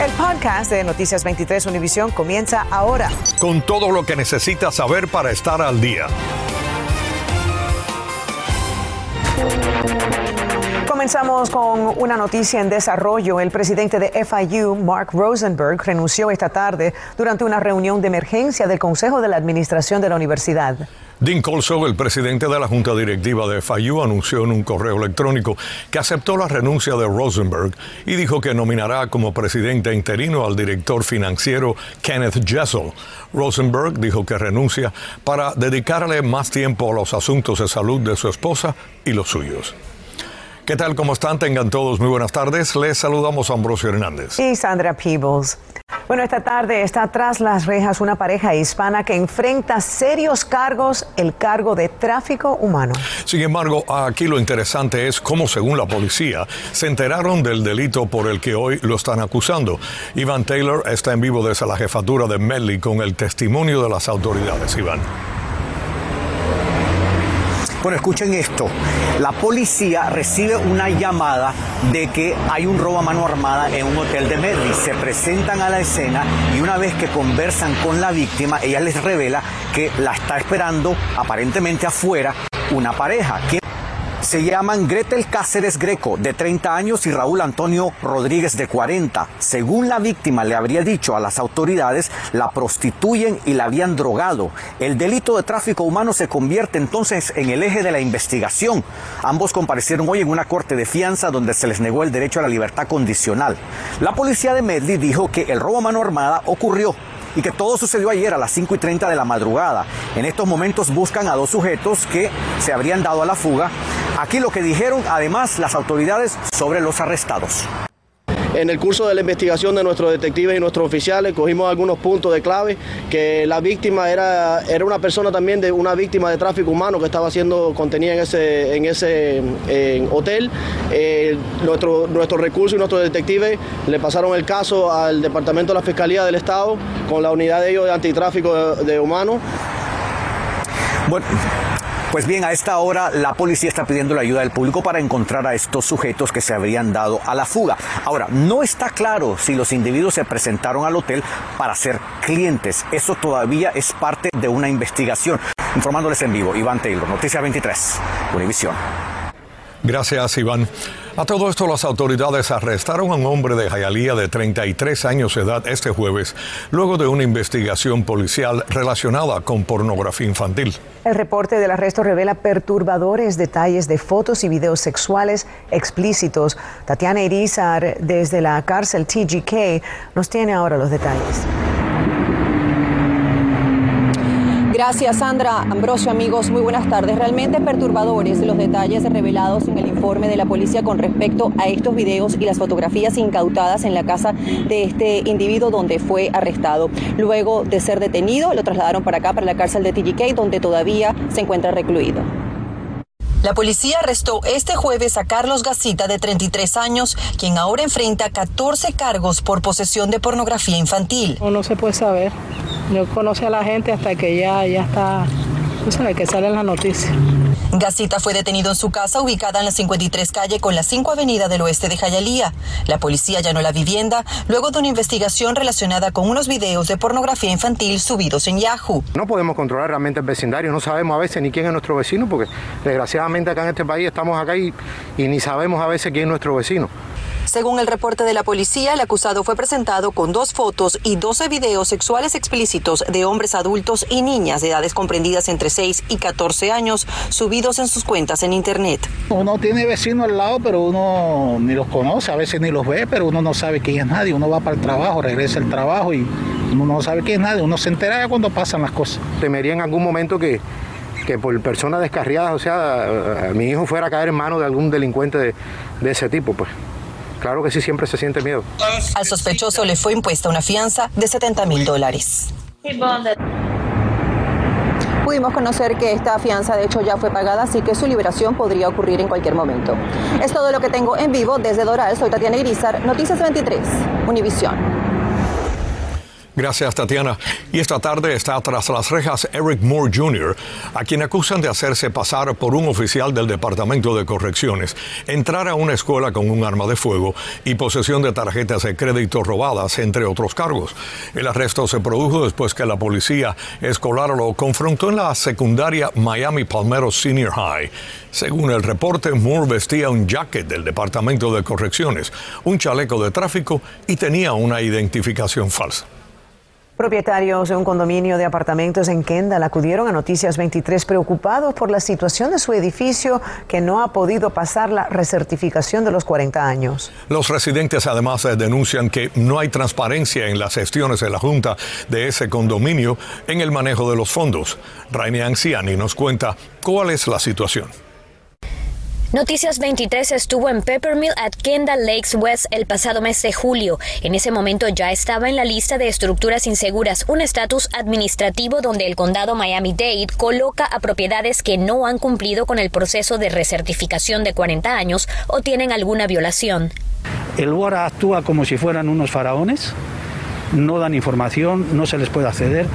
El podcast de Noticias 23 Univisión comienza ahora. Con todo lo que necesitas saber para estar al día. Comenzamos con una noticia en desarrollo. El presidente de FIU, Mark Rosenberg, renunció esta tarde durante una reunión de emergencia del Consejo de la Administración de la Universidad. Dean Colson, el presidente de la Junta Directiva de FIU, anunció en un correo electrónico que aceptó la renuncia de Rosenberg y dijo que nominará como presidente interino al director financiero Kenneth Jessel. Rosenberg dijo que renuncia para dedicarle más tiempo a los asuntos de salud de su esposa y los suyos. ¿Qué tal? ¿Cómo están? Tengan todos muy buenas tardes. Les saludamos a Ambrosio Hernández. Y Sandra Peebles. Bueno, esta tarde está tras las rejas una pareja hispana que enfrenta serios cargos, el cargo de tráfico humano. Sin embargo, aquí lo interesante es cómo, según la policía, se enteraron del delito por el que hoy lo están acusando. Iván Taylor está en vivo desde la jefatura de Medley con el testimonio de las autoridades. Iván. Bueno, escuchen esto. La policía recibe una llamada de que hay un robo a mano armada en un hotel de Medley. Se presentan a la escena y una vez que conversan con la víctima, ella les revela que la está esperando aparentemente afuera una pareja. Se llaman Gretel Cáceres Greco, de 30 años, y Raúl Antonio Rodríguez, de 40. Según la víctima le habría dicho a las autoridades, la prostituyen y la habían drogado. El delito de tráfico humano se convierte entonces en el eje de la investigación. Ambos comparecieron hoy en una corte de fianza donde se les negó el derecho a la libertad condicional. La policía de Medley dijo que el robo a mano armada ocurrió y que todo sucedió ayer a las 5 y 30 de la madrugada. En estos momentos buscan a dos sujetos que se habrían dado a la fuga. Aquí lo que dijeron además las autoridades sobre los arrestados. En el curso de la investigación de nuestros detectives y nuestros oficiales cogimos algunos puntos de clave, que la víctima era, era una persona también de una víctima de tráfico humano que estaba siendo contenida en ese, en ese hotel. Eh, nuestro, nuestros recursos y nuestros detectives le pasaron el caso al Departamento de la Fiscalía del Estado con la unidad de ellos de antitráfico de, de humanos. Bueno. Pues bien, a esta hora la policía está pidiendo la ayuda del público para encontrar a estos sujetos que se habrían dado a la fuga. Ahora, no está claro si los individuos se presentaron al hotel para ser clientes. Eso todavía es parte de una investigación. Informándoles en vivo, Iván Taylor, Noticia 23, Univisión. Gracias, Iván. A todo esto, las autoridades arrestaron a un hombre de Jayalía de 33 años de edad este jueves, luego de una investigación policial relacionada con pornografía infantil. El reporte del arresto revela perturbadores detalles de fotos y videos sexuales explícitos. Tatiana Irizar, desde la cárcel TGK, nos tiene ahora los detalles. Gracias, Sandra. Ambrosio, amigos, muy buenas tardes. Realmente perturbadores los detalles revelados en el informe de la policía con respecto a estos videos y las fotografías incautadas en la casa de este individuo donde fue arrestado. Luego de ser detenido, lo trasladaron para acá, para la cárcel de TGK, donde todavía se encuentra recluido. La policía arrestó este jueves a Carlos Gasita, de 33 años, quien ahora enfrenta 14 cargos por posesión de pornografía infantil. No, no se puede saber. No conoce a la gente hasta que ya, ya está, tú sabes, que sale en la noticia. Gasita fue detenido en su casa ubicada en la 53 calle con la 5 avenida del oeste de Jayalía. La policía allanó la vivienda luego de una investigación relacionada con unos videos de pornografía infantil subidos en Yahoo. No podemos controlar realmente el vecindario, no sabemos a veces ni quién es nuestro vecino porque desgraciadamente acá en este país estamos acá y, y ni sabemos a veces quién es nuestro vecino. Según el reporte de la policía, el acusado fue presentado con dos fotos y 12 videos sexuales explícitos de hombres adultos y niñas de edades comprendidas entre 6 y 14 años, subidos en sus cuentas en Internet. Uno tiene vecinos al lado, pero uno ni los conoce, a veces ni los ve, pero uno no sabe quién es nadie. Uno va para el trabajo, regresa al trabajo y uno no sabe quién es nadie. Uno se entera ya cuando pasan las cosas. Temería en algún momento que, que por personas descarriadas, o sea, mi hijo fuera a caer en manos de algún delincuente de, de ese tipo, pues claro que sí, siempre se siente miedo. Al sospechoso le fue impuesta una fianza de 70 mil dólares. Pudimos conocer que esta fianza de hecho ya fue pagada, así que su liberación podría ocurrir en cualquier momento. Es todo lo que tengo en vivo desde Doral. Soy Tatiana Grisar, Noticias 23, Univisión. Gracias, Tatiana. Y esta tarde está tras las rejas Eric Moore Jr., a quien acusan de hacerse pasar por un oficial del Departamento de Correcciones, entrar a una escuela con un arma de fuego y posesión de tarjetas de crédito robadas, entre otros cargos. El arresto se produjo después que la policía escolar lo confrontó en la secundaria Miami Palmero Senior High. Según el reporte, Moore vestía un jacket del Departamento de Correcciones, un chaleco de tráfico y tenía una identificación falsa. Propietarios de un condominio de apartamentos en Kendall acudieron a Noticias 23 preocupados por la situación de su edificio que no ha podido pasar la recertificación de los 40 años. Los residentes además eh, denuncian que no hay transparencia en las gestiones de la Junta de ese condominio en el manejo de los fondos. Raine Anciani nos cuenta cuál es la situación. Noticias 23 estuvo en Peppermill at Kendall Lakes West el pasado mes de julio. En ese momento ya estaba en la lista de estructuras inseguras, un estatus administrativo donde el condado Miami-Dade coloca a propiedades que no han cumplido con el proceso de recertificación de 40 años o tienen alguna violación. El WARA actúa como si fueran unos faraones, no dan información, no se les puede acceder.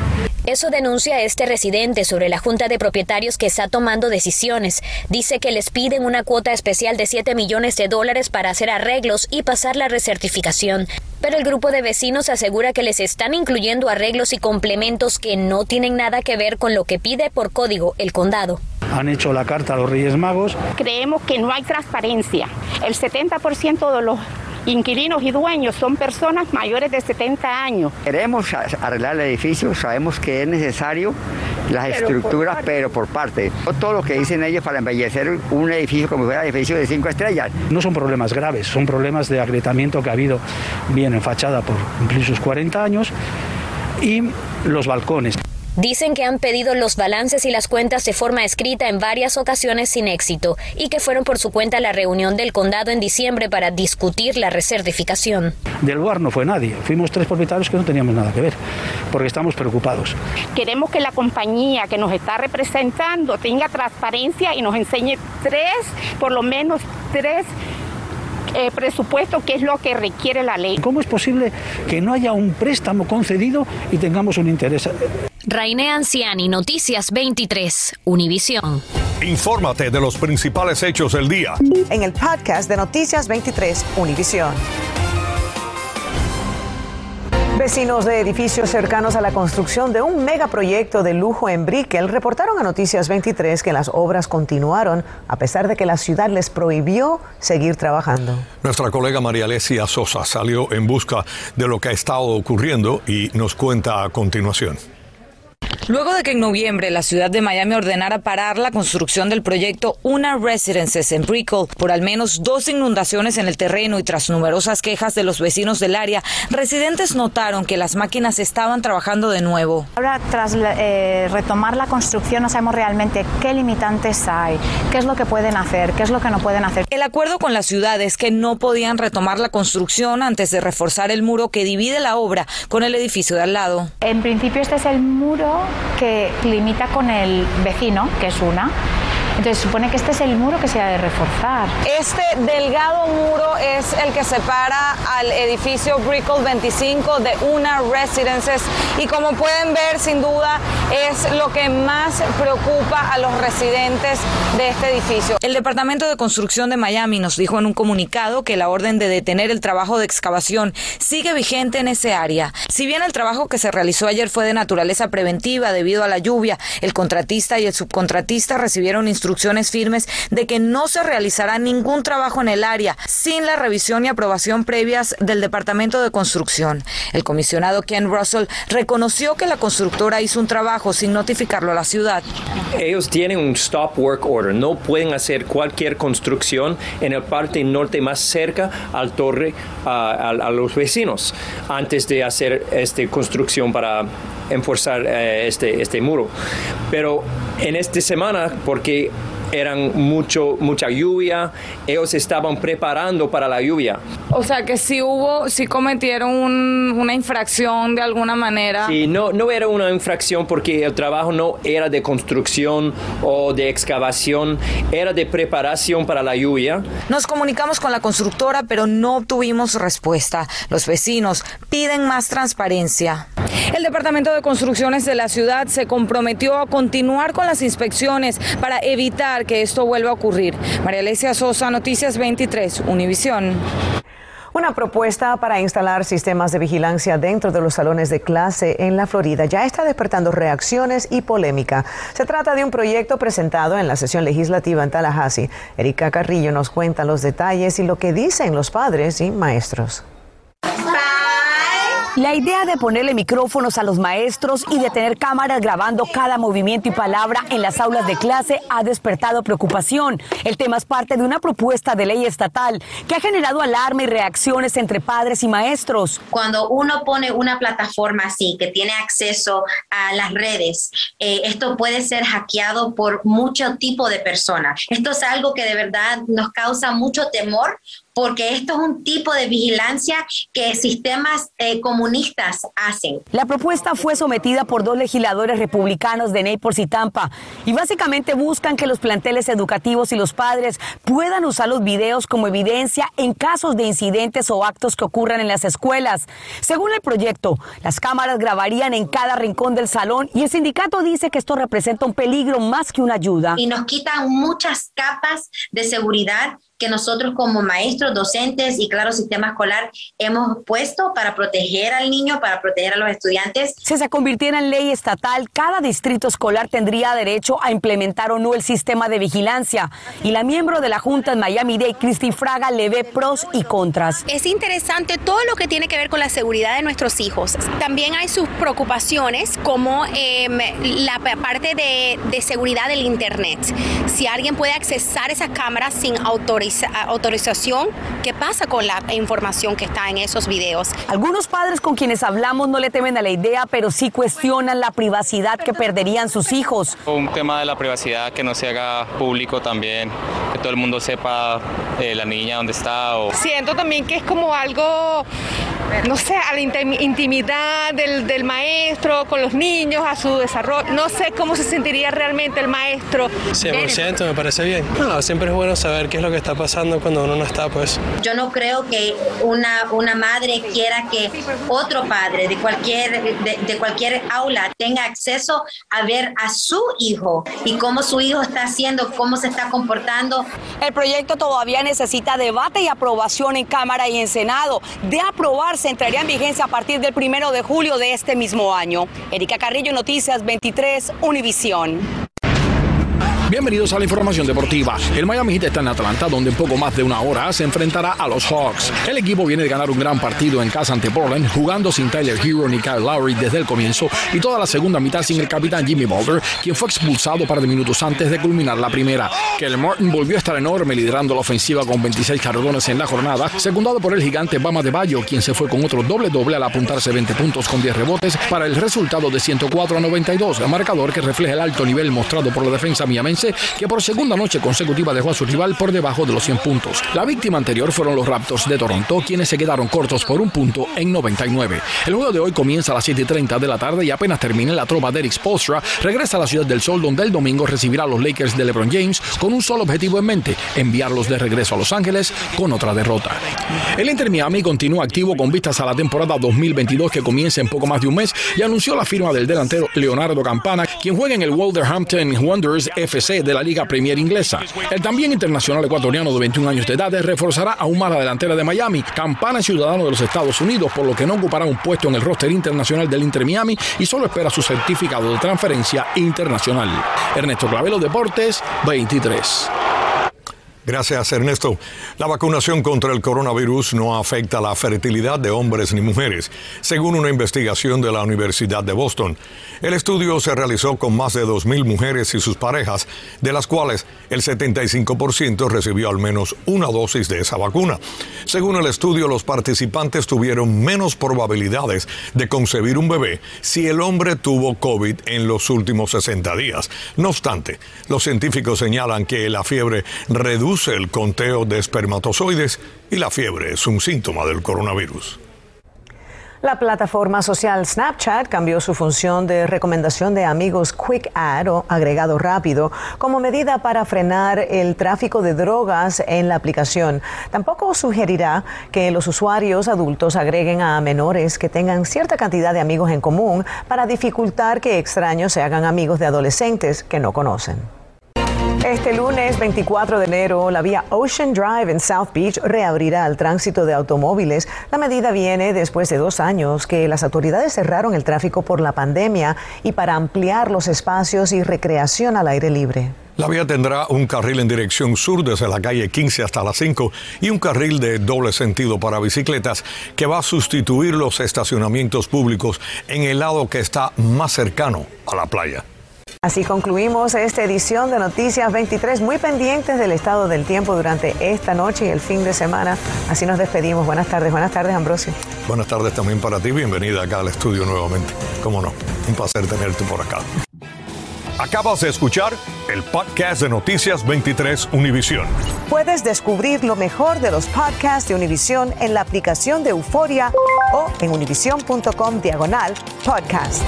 Eso denuncia este residente sobre la junta de propietarios que está tomando decisiones. Dice que les piden una cuota especial de 7 millones de dólares para hacer arreglos y pasar la recertificación. Pero el grupo de vecinos asegura que les están incluyendo arreglos y complementos que no tienen nada que ver con lo que pide por código el condado. Han hecho la carta a los Reyes Magos. Creemos que no hay transparencia. El 70% de los inquilinos y dueños son personas mayores de 70 años. Queremos arreglar el edificio, sabemos que es necesario las estructuras, pero por parte. Todo lo que dicen ellos para embellecer un edificio como fuera edificio de cinco estrellas. No son problemas graves, son problemas de agrietamiento que ha habido bien en fachada por cumplir sus 40 años y los balcones. Dicen que han pedido los balances y las cuentas de forma escrita en varias ocasiones sin éxito y que fueron por su cuenta a la reunión del condado en diciembre para discutir la recertificación. Del lugar no fue nadie, fuimos tres propietarios que no teníamos nada que ver, porque estamos preocupados. Queremos que la compañía que nos está representando tenga transparencia y nos enseñe tres, por lo menos tres eh, presupuesto, que es lo que requiere la ley. ¿Cómo es posible que no haya un préstamo concedido y tengamos un interés? Raine Anciani, Noticias 23, Univisión. Infórmate de los principales hechos del día. En el podcast de Noticias 23, Univisión. Vecinos de edificios cercanos a la construcción de un megaproyecto de lujo en Brickell reportaron a Noticias 23 que las obras continuaron a pesar de que la ciudad les prohibió seguir trabajando. Nuestra colega María Alesia Sosa salió en busca de lo que ha estado ocurriendo y nos cuenta a continuación. Luego de que en noviembre la ciudad de Miami ordenara parar la construcción del proyecto Una Residences en Brickell por al menos dos inundaciones en el terreno y tras numerosas quejas de los vecinos del área, residentes notaron que las máquinas estaban trabajando de nuevo. Ahora, tras eh, retomar la construcción, no sabemos realmente qué limitantes hay, qué es lo que pueden hacer, qué es lo que no pueden hacer. El acuerdo con la ciudad es que no podían retomar la construcción antes de reforzar el muro que divide la obra con el edificio de al lado. En principio, este es el muro que limita con el vecino, que es una, entonces supone que este es el muro que se ha de reforzar. Este delgado muro es el que separa al edificio Brickell 25 de una Residences y como pueden ver sin duda es lo que más preocupa a los residentes de este edificio. El Departamento de Construcción de Miami nos dijo en un comunicado que la orden de detener el trabajo de excavación sigue vigente en ese área. Si bien el trabajo que se realizó ayer fue de naturaleza preventiva debido a la lluvia, el contratista y el subcontratista recibieron instrucciones instrucciones firmes de que no se realizará ningún trabajo en el área sin la revisión y aprobación previas del Departamento de Construcción. El comisionado Ken Russell reconoció que la constructora hizo un trabajo sin notificarlo a la ciudad. Ellos tienen un stop work order, no pueden hacer cualquier construcción en el parte norte más cerca al torre a, los vecinos antes de hacer esta construcción para enforzar eh, este, este muro. Pero en esta semana, porque eran mucho, mucha lluvia, ellos estaban preparando para la lluvia. O sea que si hubo, si cometieron una infracción de alguna manera. Sí, no, no era una infracción porque el trabajo no era de construcción o de excavación, era de preparación para la lluvia. Nos comunicamos con la constructora, pero no obtuvimos respuesta. Los vecinos piden más transparencia. El Departamento de Construcciones de la ciudad se comprometió a continuar con las inspecciones para evitar que esto vuelva a ocurrir. María Alesia Sosa, Noticias 23, Univisión. Una propuesta para instalar sistemas de vigilancia dentro de los salones de clase en la Florida ya está despertando reacciones y polémica. Se trata de un proyecto presentado en la sesión legislativa en Tallahassee. Erika Carrillo nos cuenta los detalles y lo que dicen los padres y maestros. La idea de ponerle micrófonos a los maestros y de tener cámaras grabando cada movimiento y palabra en las aulas de clase ha despertado preocupación. El tema es parte de una propuesta de ley estatal que ha generado alarma y reacciones entre padres y maestros. Cuando uno pone una plataforma así, que tiene acceso a las redes, eh, esto puede ser hackeado por mucho tipo de personas. Esto es algo que de verdad nos causa mucho temor porque esto es un tipo de vigilancia que sistemas eh, comunistas hacen. La propuesta fue sometida por dos legisladores republicanos de Naples y Tampa y básicamente buscan que los planteles educativos y los padres puedan usar los videos como evidencia en casos de incidentes o actos que ocurran en las escuelas. Según el proyecto, las cámaras grabarían en cada rincón del salón y el sindicato dice que esto representa un peligro más que una ayuda. Y nos quitan muchas capas de seguridad que nosotros como maestros, docentes y claro, sistema escolar hemos puesto para proteger al niño, para proteger a los estudiantes. Si se convirtiera en ley estatal, cada distrito escolar tendría derecho a implementar o no el sistema de vigilancia. Y la miembro de la Junta en Miami-Dade, Cristi Fraga, le ve pros y contras. Es interesante todo lo que tiene que ver con la seguridad de nuestros hijos. También hay sus preocupaciones como em, la parte de, de seguridad del Internet. Si alguien puede accesar esas cámaras sin autorización, autorización, ¿qué pasa con la información que está en esos videos? Algunos padres con quienes hablamos no le temen a la idea, pero sí cuestionan la privacidad que perderían sus hijos. Un tema de la privacidad que no se haga público también, que todo el mundo sepa eh, la niña dónde está. O... Siento también que es como algo no sé, a la intimidad del, del, maestro con los niños, a su desarrollo. No sé cómo se sentiría realmente el maestro. 100% me parece bien. No, siempre es bueno saber qué es lo que está pasando cuando uno no está, pues. Yo no creo que una, una madre quiera que otro padre de cualquier, de, de cualquier aula tenga acceso a ver a su hijo y cómo su hijo está haciendo, cómo se está comportando. El proyecto todavía necesita debate y aprobación en Cámara y en Senado. De aprobar se entraría en vigencia a partir del primero de julio de este mismo año. Erika Carrillo, Noticias 23, Univisión. Bienvenidos a la información deportiva. El Miami Heat está en Atlanta, donde en poco más de una hora se enfrentará a los Hawks. El equipo viene de ganar un gran partido en casa ante Portland, jugando sin Tyler Hero ni Kyle Lowry desde el comienzo y toda la segunda mitad sin el capitán Jimmy Butler, quien fue expulsado un par de minutos antes de culminar la primera. Kelly Martin volvió a estar enorme liderando la ofensiva con 26 carrones en la jornada, secundado por el gigante Bama de Bayo, quien se fue con otro doble doble al apuntarse 20 puntos con 10 rebotes para el resultado de 104 a 92, marcador que refleja el alto nivel mostrado por la defensa miamense que por segunda noche consecutiva dejó a su rival por debajo de los 100 puntos. La víctima anterior fueron los Raptors de Toronto, quienes se quedaron cortos por un punto en 99. El juego de hoy comienza a las 7 y 30 de la tarde y apenas termine la tropa de Eric Spolstra, regresa a la Ciudad del Sol, donde el domingo recibirá a los Lakers de LeBron James con un solo objetivo en mente, enviarlos de regreso a Los Ángeles con otra derrota. El Inter Miami continúa activo con vistas a la temporada 2022 que comienza en poco más de un mes y anunció la firma del delantero Leonardo Campana, quien juega en el Wolverhampton Wanderers FC de la Liga Premier Inglesa. El también internacional ecuatoriano de 21 años de edad reforzará aún más la delantera de Miami. Campana ciudadano de los Estados Unidos, por lo que no ocupará un puesto en el roster internacional del Inter Miami y solo espera su certificado de transferencia internacional. Ernesto Clavelo Deportes 23. Gracias, Ernesto. La vacunación contra el coronavirus no afecta la fertilidad de hombres ni mujeres, según una investigación de la Universidad de Boston. El estudio se realizó con más de 2.000 mujeres y sus parejas, de las cuales el 75% recibió al menos una dosis de esa vacuna. Según el estudio, los participantes tuvieron menos probabilidades de concebir un bebé si el hombre tuvo COVID en los últimos 60 días. No obstante, los científicos señalan que la fiebre reduce el conteo de espermatozoides y la fiebre es un síntoma del coronavirus. La plataforma social Snapchat cambió su función de recomendación de amigos Quick Add o agregado rápido como medida para frenar el tráfico de drogas en la aplicación. Tampoco sugerirá que los usuarios adultos agreguen a menores que tengan cierta cantidad de amigos en común para dificultar que extraños se hagan amigos de adolescentes que no conocen. Este lunes 24 de enero, la vía Ocean Drive en South Beach reabrirá al tránsito de automóviles. La medida viene después de dos años que las autoridades cerraron el tráfico por la pandemia y para ampliar los espacios y recreación al aire libre. La vía tendrá un carril en dirección sur desde la calle 15 hasta las 5 y un carril de doble sentido para bicicletas que va a sustituir los estacionamientos públicos en el lado que está más cercano a la playa. Así concluimos esta edición de Noticias 23, muy pendientes del estado del tiempo durante esta noche y el fin de semana. Así nos despedimos. Buenas tardes, buenas tardes, Ambrosio. Buenas tardes también para ti. Bienvenida acá al estudio nuevamente. Cómo no, un placer tenerte por acá. Acabas de escuchar el podcast de Noticias 23 Univisión. Puedes descubrir lo mejor de los podcasts de Univisión en la aplicación de Euforia o en univision.com diagonal podcasts.